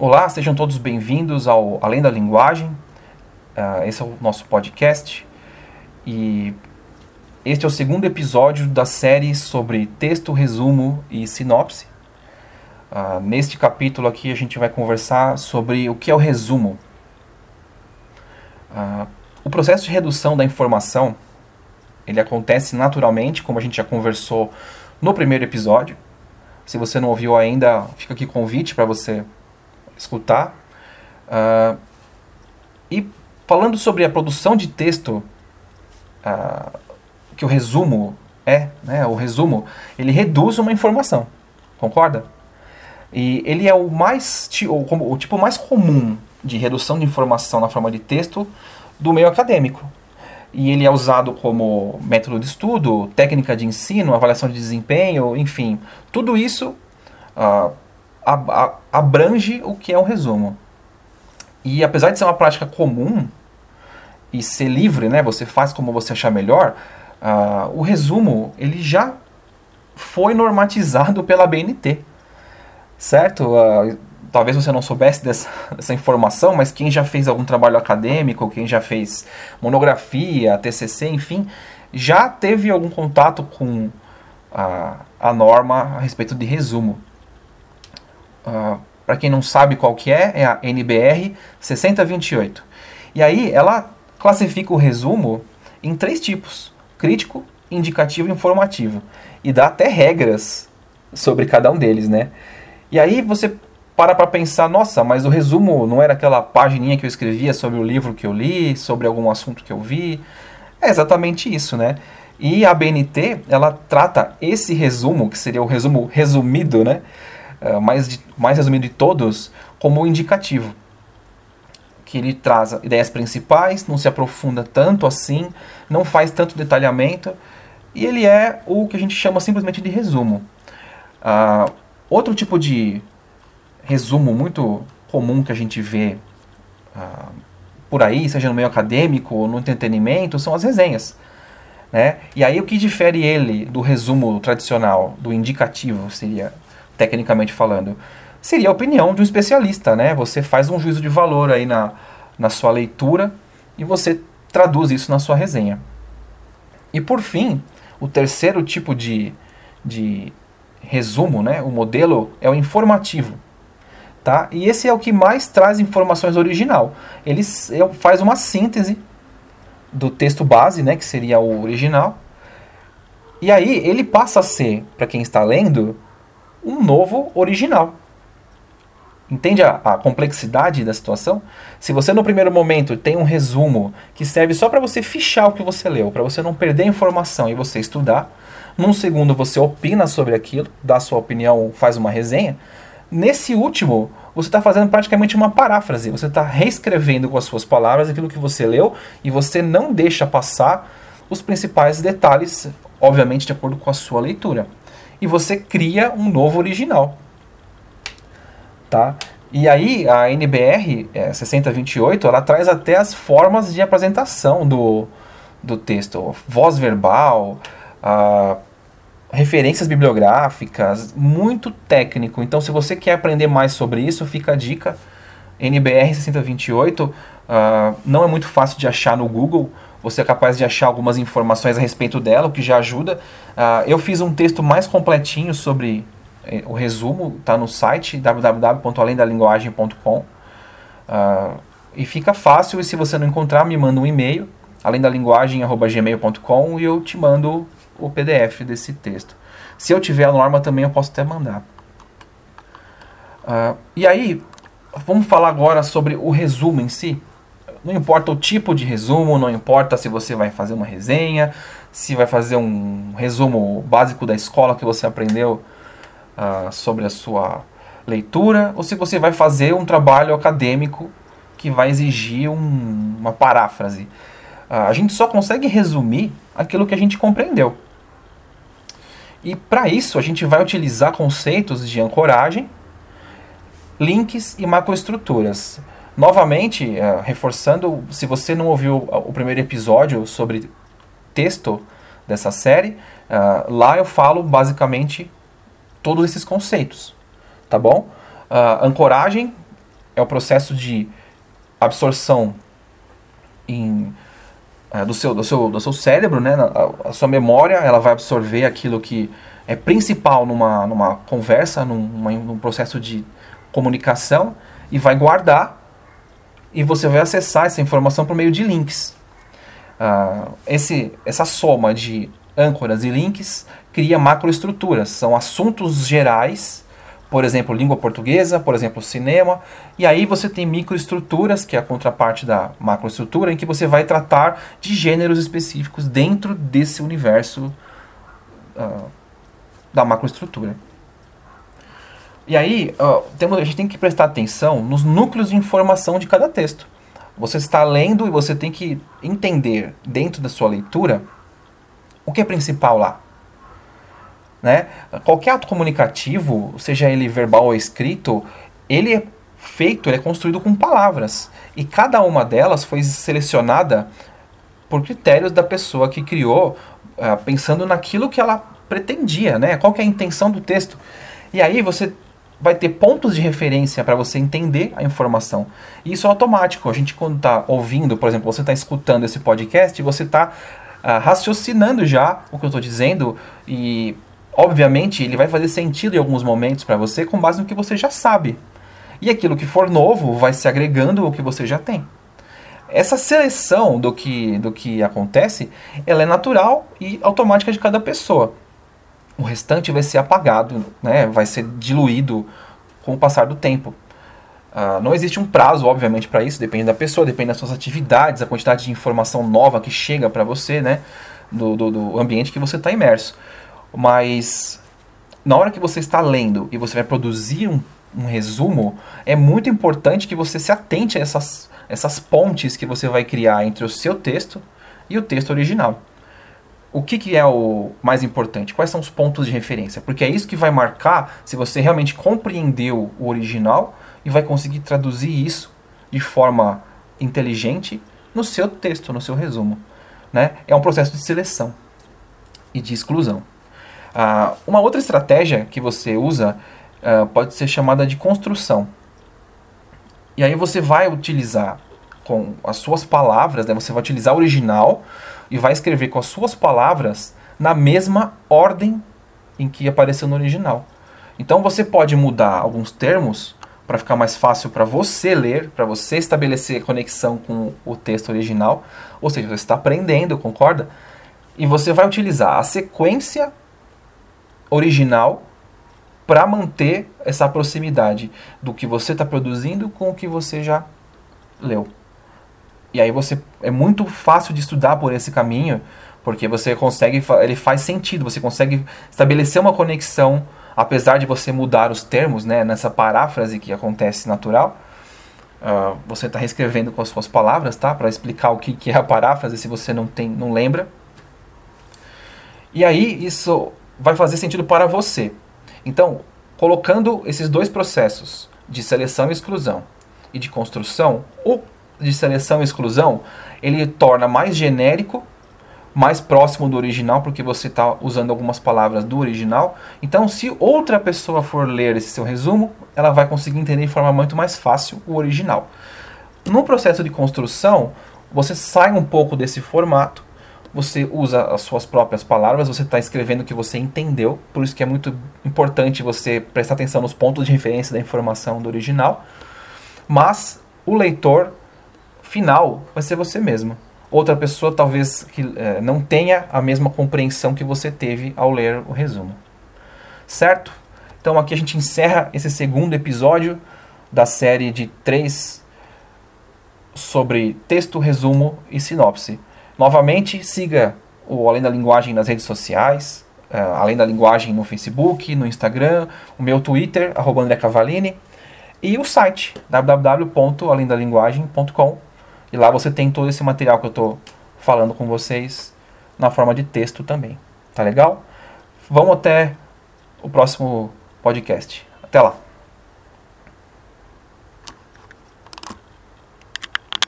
Olá, sejam todos bem-vindos ao Além da Linguagem. Uh, esse é o nosso podcast e este é o segundo episódio da série sobre texto, resumo e sinopse. Uh, neste capítulo aqui a gente vai conversar sobre o que é o resumo. Uh, o processo de redução da informação ele acontece naturalmente, como a gente já conversou no primeiro episódio. Se você não ouviu ainda, fica aqui convite para você escutar. Uh, e falando sobre a produção de texto, uh, que o resumo é, né, o resumo, ele reduz uma informação, concorda? E ele é o mais o, o tipo mais comum de redução de informação na forma de texto do meio acadêmico. E ele é usado como método de estudo, técnica de ensino, avaliação de desempenho, enfim, tudo isso uh, abrange o que é um resumo. E apesar de ser uma prática comum e ser livre, né, você faz como você achar melhor, uh, o resumo ele já foi normatizado pela BNT, certo? Uh, talvez você não soubesse dessa, dessa, informação, mas quem já fez algum trabalho acadêmico, quem já fez monografia, TCC, enfim, já teve algum contato com a, a norma a respeito de resumo. Ah, para quem não sabe qual que é, é a NBR 6028. E aí ela classifica o resumo em três tipos: crítico, indicativo e informativo. E dá até regras sobre cada um deles, né? E aí você para para pensar, nossa, mas o resumo não era aquela pagininha que eu escrevia sobre o livro que eu li, sobre algum assunto que eu vi. É exatamente isso, né? E a BNT, ela trata esse resumo, que seria o resumo resumido, né? Eh, mais, mais resumido de todos, como indicativo. Que ele traz ideias principais, não se aprofunda tanto assim, não faz tanto detalhamento, e ele é o que a gente chama simplesmente de resumo. Uh, outro tipo de resumo muito comum que a gente vê uh, por aí, seja no meio acadêmico ou no entretenimento, são as resenhas. Né? E aí o que difere ele do resumo tradicional, do indicativo, seria tecnicamente falando, seria a opinião de um especialista, né? Você faz um juízo de valor aí na, na sua leitura e você traduz isso na sua resenha. E por fim, o terceiro tipo de, de resumo, né? O modelo é o informativo. Tá? E esse é o que mais traz informações original. Ele faz uma síntese do texto base, né, que seria o original. E aí ele passa a ser, para quem está lendo, um novo original. Entende a, a, complexidade da situação? Se você no primeiro momento tem um resumo que serve só para você fichar o que você leu, para você não perder informação e você estudar, num segundo você opina sobre aquilo, dá sua opinião, faz uma resenha. Nesse último, você está fazendo praticamente uma paráfrase, você está reescrevendo com as suas palavras aquilo que você leu e você não deixa passar os principais detalhes, obviamente de acordo com a sua leitura e você cria um novo original. Tá? E aí a NBR é, 6028 ela traz até as formas de apresentação do, do texto, voz verbal, referências bibliográficas, muito técnico. Então, se você quer aprender mais sobre isso, fica a dica. NBR 6028 uh, não é muito fácil de achar no Google, você é capaz de achar algumas informações a respeito dela, o que já ajuda. Uh, eu fiz um texto mais completinho sobre eh, o resumo, está no site www.alendalinguagem.com. Uh, ah, e fica fácil, e se você não encontrar, me manda um e-mail, alendalinguagem.gmail.com e eu te mando o PDF desse texto. Se eu tiver a norma também eu posso até mandar. Uh, e aí, vamos falar agora sobre o resumo em si. Não importa o tipo de resumo, não importa se você vai fazer uma resenha, se vai fazer um resumo básico da escola que você aprendeu uh, sobre a sua leitura, ou se você vai fazer um trabalho acadêmico que vai exigir um, uma paráfrase. Uh, a gente só consegue resumir aquilo que a gente compreendeu. E para isso a gente vai utilizar conceitos de ancoragem, links e macroestruturas. Novamente, uh, reforçando, se você não ouviu o primeiro episódio sobre texto dessa série, uh, lá eu falo basicamente todos esses conceitos, tá bom? Uh, ancoragem é o processo de absorção em, do, seu, do, seu, do seu cérebro, né? A, a, sua memória ela vai absorver aquilo que é principal numa, numa conversa, num, num processo de comunicação e vai guardar e você vai acessar essa informação por meio de links. Uh, esse, essa soma de âncoras e links cria macroestruturas, são assuntos gerais por exemplo, língua portuguesa, por exemplo, cinema, e aí você tem microestruturas, que é a contraparte da macroestrutura, em que você vai tratar de gêneros específicos dentro desse universo uh, da macroestrutura. E aí, uh, temos, a gente tem que prestar atenção nos núcleos de informação de cada texto. Você está lendo e você tem que entender, dentro da sua leitura, o que é principal lá. Né? Qualquer ato comunicativo, seja ele verbal ou escrito, ele é feito, ele é construído com palavras. E cada uma delas foi selecionada por critérios da pessoa que criou, uh, pensando naquilo que ela pretendia, né? Qual é a intenção do texto. E aí você vai ter pontos de referência para você entender a informação. E isso é automático. A gente quando está ouvindo, por exemplo, você está escutando esse podcast, você está ah, raciocinando já o que eu estou dizendo e Obviamente, ele vai fazer sentido em alguns momentos para você com base no que você já sabe. E aquilo que for novo vai se agregando ao que você já tem. Essa seleção do que, do que acontece, ela é natural e automática de cada pessoa. O restante vai ser apagado, né? vai ser diluído com o passar do tempo. Uh, não existe um prazo, obviamente, para isso, depende da pessoa, depende das suas atividades, a quantidade de informação nova que chega para você, né? Do, do, do ambiente que você está imerso. Mas na hora que você está lendo e você vai produzir um, um resumo, é muito importante que você se atente a essas, essas pontes que você vai criar entre o seu texto e o texto original. O que, que é o mais importante? Quais são os pontos de referência? Porque é isso que vai marcar se você realmente compreendeu o original e vai conseguir traduzir isso de forma inteligente no seu texto, no seu resumo. Né? É um processo de seleção e de exclusão. Uh, uma outra estratégia que você usa uh, pode ser chamada de construção. E aí você vai utilizar com as suas palavras, né, você vai utilizar o original e vai escrever com as suas palavras na mesma ordem em que apareceu no original. Então você pode mudar alguns termos para ficar mais fácil para você ler, para você estabelecer conexão com o texto original. Ou seja, você está aprendendo, concorda? E você vai utilizar a sequência original para manter essa proximidade do que você está produzindo com o que você já leu. E aí você é muito fácil de estudar por esse caminho, porque você consegue, ele faz sentido, você consegue estabelecer uma conexão, apesar de você mudar os termos, né, nessa paráfrase que acontece natural. Uh, você está reescrevendo com as suas palavras, tá, para explicar o que, que é a paráfrase, se você não tem, não lembra. E aí isso vai fazer sentido para você. Então, colocando esses dois processos de seleção e exclusão e de construção, o de seleção e exclusão, ele torna mais genérico, mais próximo do original, porque você está usando algumas palavras do original. Então, se outra pessoa for ler esse seu resumo, ela vai conseguir entender de forma muito mais fácil o original. No processo de construção, você sai um pouco desse formato você usa as suas próprias palavras, você está escrevendo o que você entendeu, por isso que é muito importante você prestar atenção nos pontos de referência da informação do original, mas o leitor final vai ser você mesmo. Outra pessoa talvez que é, não tenha a mesma compreensão que você teve ao ler o resumo. Certo? Então aqui a gente encerra esse segundo episódio da série de três sobre texto, resumo e sinopse. Novamente, siga o Além da Linguagem nas redes sociais, uh, Além da Linguagem no Facebook, no Instagram, o meu Twitter, arroba André Cavalini, e o site, www.alendalinguagem.com. E lá você tem todo esse material que eu estou falando com vocês na forma de texto também. Tá legal? Vamos até o próximo podcast. Até lá!